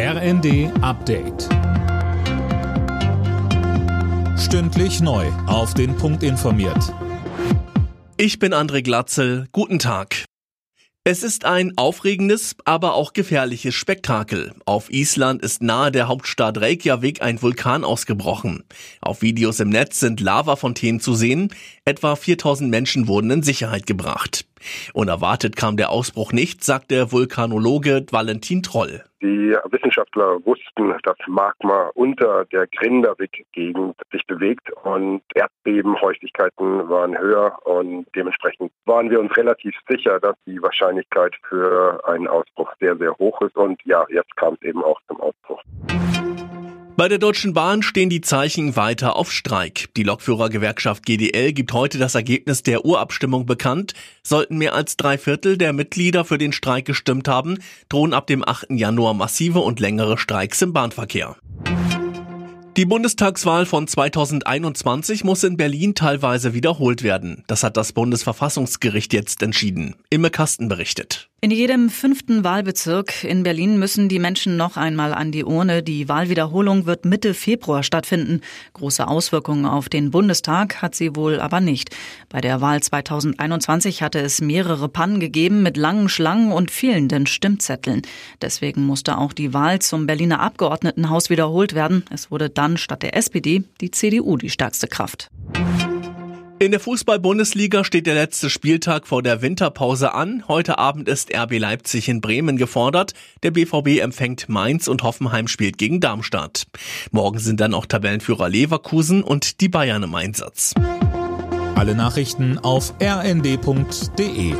RND Update. Stündlich neu. Auf den Punkt informiert. Ich bin André Glatzel. Guten Tag. Es ist ein aufregendes, aber auch gefährliches Spektakel. Auf Island ist nahe der Hauptstadt Reykjavik ein Vulkan ausgebrochen. Auf Videos im Netz sind Lavafontänen zu sehen. Etwa 4000 Menschen wurden in Sicherheit gebracht. Unerwartet kam der Ausbruch nicht, sagt der Vulkanologe Valentin Troll. Die Wissenschaftler wussten, dass Magma unter der Grindavik-Gegend sich bewegt und Erdbebenhäufigkeiten waren höher und dementsprechend waren wir uns relativ sicher, dass die Wahrscheinlichkeit für einen Ausbruch sehr, sehr hoch ist und ja, jetzt kam es eben auch zum Ausbruch. Bei der Deutschen Bahn stehen die Zeichen weiter auf Streik. Die Lokführergewerkschaft GDL gibt heute das Ergebnis der Urabstimmung bekannt. Sollten mehr als drei Viertel der Mitglieder für den Streik gestimmt haben, drohen ab dem 8. Januar massive und längere Streiks im Bahnverkehr. Die Bundestagswahl von 2021 muss in Berlin teilweise wiederholt werden. Das hat das Bundesverfassungsgericht jetzt entschieden. Imme Kasten berichtet. In jedem fünften Wahlbezirk in Berlin müssen die Menschen noch einmal an die Urne. Die Wahlwiederholung wird Mitte Februar stattfinden. Große Auswirkungen auf den Bundestag hat sie wohl aber nicht. Bei der Wahl 2021 hatte es mehrere Pannen gegeben mit langen Schlangen und fehlenden Stimmzetteln. Deswegen musste auch die Wahl zum Berliner Abgeordnetenhaus wiederholt werden. Es wurde dann statt der SPD die CDU die stärkste Kraft. In der Fußball-Bundesliga steht der letzte Spieltag vor der Winterpause an. Heute Abend ist RB Leipzig in Bremen gefordert. Der BVB empfängt Mainz und Hoffenheim spielt gegen Darmstadt. Morgen sind dann auch Tabellenführer Leverkusen und die Bayern im Einsatz. Alle Nachrichten auf rnd.de